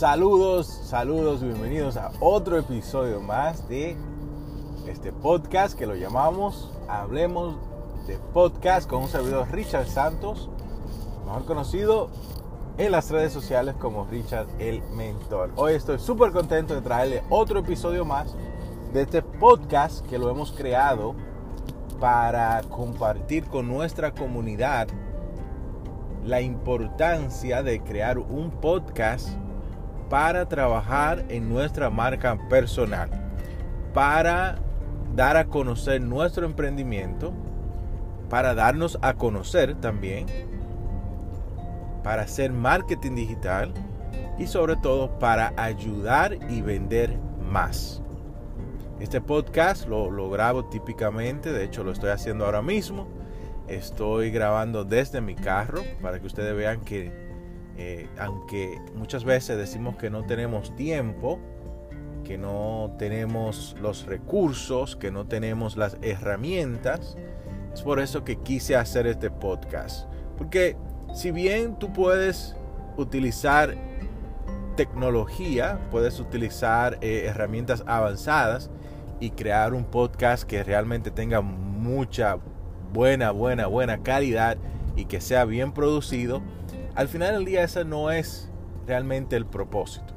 Saludos, saludos, bienvenidos a otro episodio más de este podcast que lo llamamos Hablemos de Podcast con un servidor Richard Santos, mejor conocido en las redes sociales como Richard el Mentor. Hoy estoy súper contento de traerle otro episodio más de este podcast que lo hemos creado para compartir con nuestra comunidad la importancia de crear un podcast para trabajar en nuestra marca personal, para dar a conocer nuestro emprendimiento, para darnos a conocer también, para hacer marketing digital y sobre todo para ayudar y vender más. Este podcast lo, grabo típicamente, de hecho lo estoy haciendo ahora mismo. Estoy grabando desde mi carro para que ustedes vean que eh, aunque muchas veces decimos que no tenemos tiempo, que no tenemos los recursos, que no tenemos las herramientas, es por eso que quise hacer este podcast. Porque si bien tú puedes utilizar tecnología, puedes utilizar eh, herramientas avanzadas y crear un podcast que realmente tenga mucha buena, buena, buena calidad y que sea bien producido, al final del día ese no es realmente el propósito.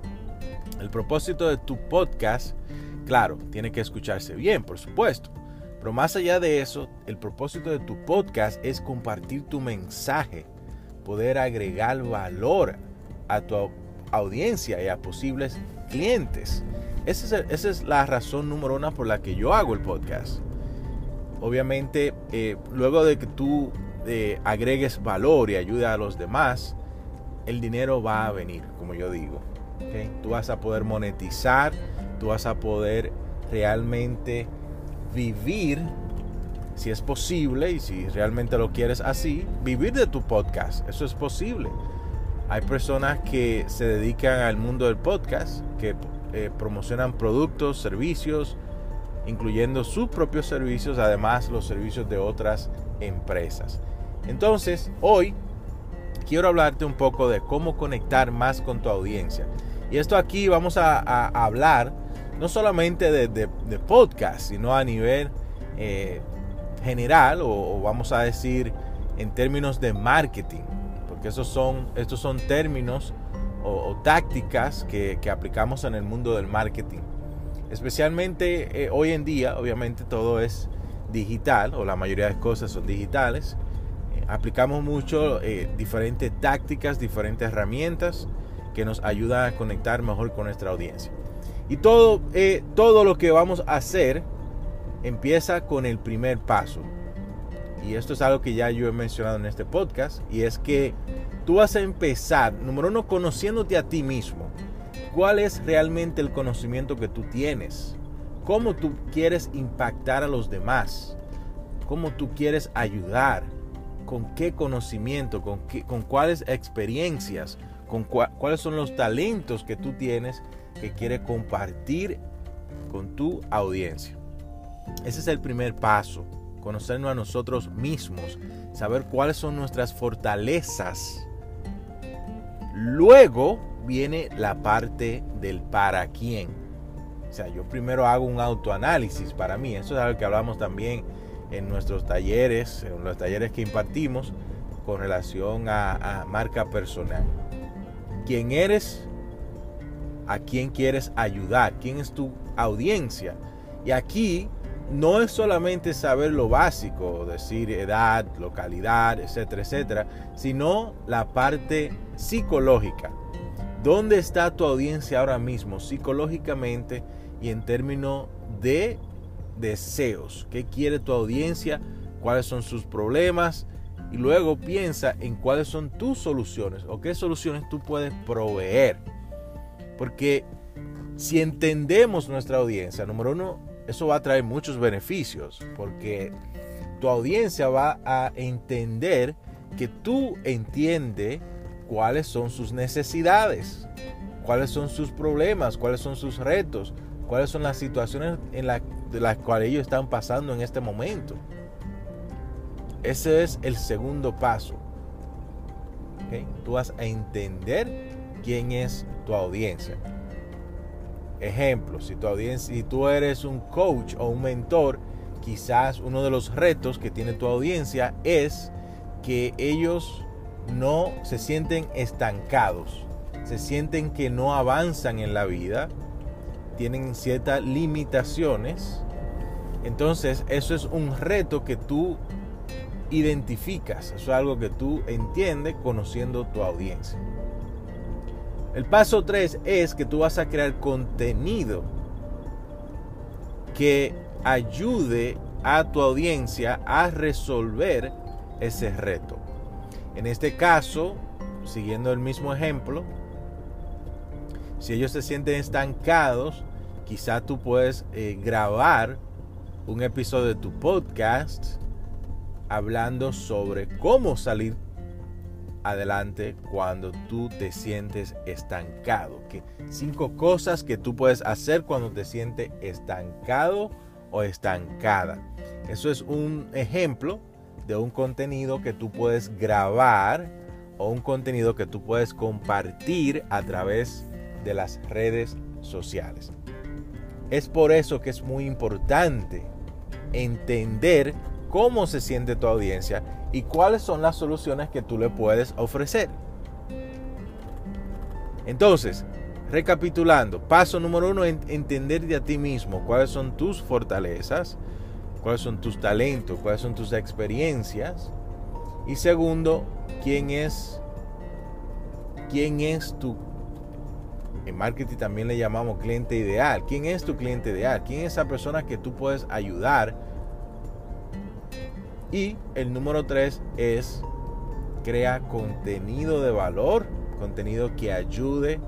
El propósito de tu podcast, claro, tiene que escucharse bien, por supuesto. Pero más allá de eso, el propósito de tu podcast es compartir tu mensaje, poder agregar valor a tu audiencia y a posibles clientes. Esa es, la razón número uno por la que yo hago el podcast. Obviamente, eh, luego de que tú eh, agregues valor y ayuda a los demás, el dinero va a venir, como yo digo. Tú vas a poder monetizar, tú vas a poder realmente vivir, si es posible y si realmente lo quieres así, vivir de tu podcast. Eso es posible. Hay personas que se dedican al mundo del podcast, que eh, promocionan productos, servicios, incluyendo sus propios servicios, además los servicios de otras empresas. Entonces, hoy quiero hablarte un poco de cómo conectar más con tu audiencia. Y esto aquí vamos a, hablar no solamente de, podcast, sino a nivel eh, general o, vamos a decir en términos de marketing. Porque esos son, estos son términos o, tácticas que, aplicamos en el mundo del marketing. Especialmente eh, hoy en día, obviamente todo es digital o la mayoría de cosas son digitales aplicamos mucho eh, diferentes tácticas, diferentes herramientas que nos ayudan a conectar mejor con nuestra audiencia. Y todo, eh, todo lo que vamos a hacer empieza con el primer paso. Y esto es algo que ya yo he mencionado en este podcast. Y es que tú vas a empezar, número uno, conociéndote a ti mismo. ¿Cuál es realmente el conocimiento que tú tienes? ¿Cómo tú quieres impactar a los demás? ¿Cómo tú quieres ayudar? Con qué conocimiento, con, con cuáles experiencias, con cuáles son los talentos que tú tienes que quieres compartir con tu audiencia. Ese es el primer paso, conocernos a nosotros mismos, saber cuáles son nuestras fortalezas. Luego viene la parte del para quién. O sea, yo primero hago un autoanálisis para mí. Eso es algo que hablamos también en nuestros talleres, en los talleres que impartimos con relación a, marca personal. ¿Quién eres? ¿A quién quieres ayudar? ¿Quién es tu audiencia? Y aquí no es solamente saber lo básico, decir edad, localidad, etcétera, etcétera, sino la parte psicológica. ¿Dónde está tu audiencia ahora mismo psicológicamente y en términos de deseos, qué quiere tu audiencia, cuáles son sus problemas y luego piensa en cuáles son tus soluciones o qué soluciones tú puedes proveer. Porque si entendemos nuestra audiencia, número uno, eso va a traer muchos beneficios porque tu audiencia va a entender que tú entiendes cuáles son sus necesidades, cuáles son sus problemas, cuáles son sus retos, cuáles son las situaciones en las cuales ellos están pasando en este momento. Ese es el segundo paso. Tú vas a entender quién es tu audiencia. Ejemplo, si tu audiencia, si tú eres un coach o un mentor, quizás uno de los retos que tiene tu audiencia es que ellos no se sienten estancados, se sienten que no avanzan en la vida, tienen ciertas limitaciones. Entonces, eso es un reto que tú identificas, eso es algo que tú entiendes conociendo tu audiencia. El paso 3 es que tú vas a crear contenido que ayude a tu audiencia a resolver ese reto. En este caso, siguiendo el mismo ejemplo, si ellos se sienten estancados, quizá tú puedes eh, grabar un episodio de tu podcast hablando sobre cómo salir adelante cuando tú te sientes estancado. Cinco cosas que tú puedes hacer cuando te sientes estancado o estancada. Eso es un ejemplo de un contenido que tú puedes grabar o un contenido que tú puedes compartir a través de las redes sociales. Es por eso que es muy importante entender cómo se siente tu audiencia y cuáles son las soluciones que tú le puedes ofrecer. Entonces, recapitulando, paso número uno, entender de a ti mismo cuáles son tus fortalezas, cuáles son tus talentos, cuáles son tus experiencias. Y segundo, quién es, quién es tu, en marketing también le llamamos cliente ideal. ¿Quién es tu cliente ideal? ¿Quién es esa persona que tú puedes ayudar? Y el número tres es crea contenido de valor, contenido que ayude,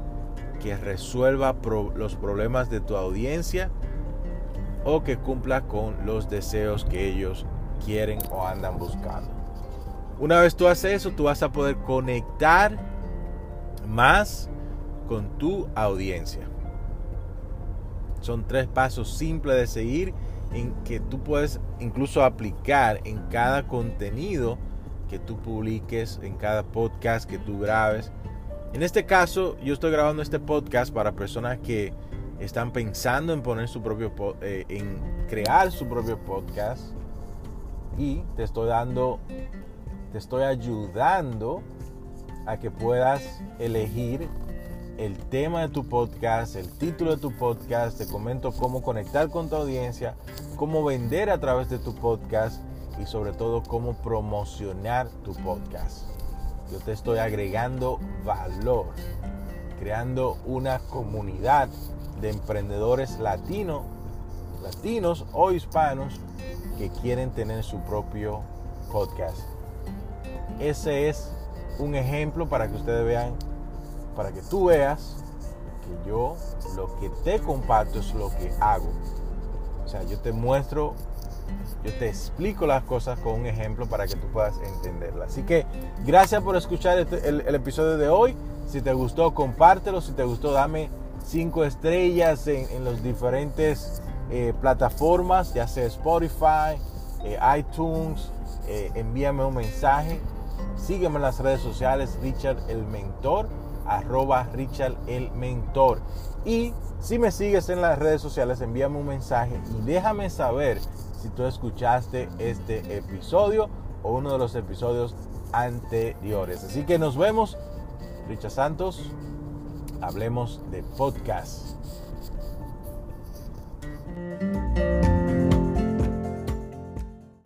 que resuelva los problemas de tu audiencia o que cumpla con los deseos que ellos quieren o andan buscando. Una vez tú haces eso, tú vas a poder conectar más con tu audiencia. Son tres pasos simples de seguir en que tú puedes incluso aplicar en cada contenido que tú publiques, en cada podcast que tú grabes. En este caso, yo estoy grabando este podcast para personas que están pensando en poner su propio eh, en crear su propio podcast y te estoy dando te estoy ayudando a que puedas elegir el tema de tu podcast, el título de tu podcast, te comento cómo conectar con tu audiencia, cómo vender a través de tu podcast y sobre todo cómo promocionar tu podcast. Yo te estoy agregando valor, creando una comunidad de emprendedores latinos, latinos o hispanos que quieren tener su propio podcast. Ese es un ejemplo para que ustedes vean, para que tú veas que yo lo que te comparto es lo que hago. O sea, yo te muestro, yo te explico las cosas con un ejemplo para que tú puedas entenderlas. Así que gracias por escuchar este, el, episodio de hoy. Si te gustó, compártelo. Si te gustó, dame cinco estrellas en, en las diferentes eh, plataformas, ya sea Spotify, eh, iTunes. Eh, envíame un mensaje. Sígueme en las redes sociales, Richard el Mentor, arroba Richard el Mentor. Y si me sigues en las redes sociales, envíame un mensaje y déjame saber si tú escuchaste este episodio o uno de los episodios anteriores. Así que nos vemos. Richard Santos, hablemos de podcast.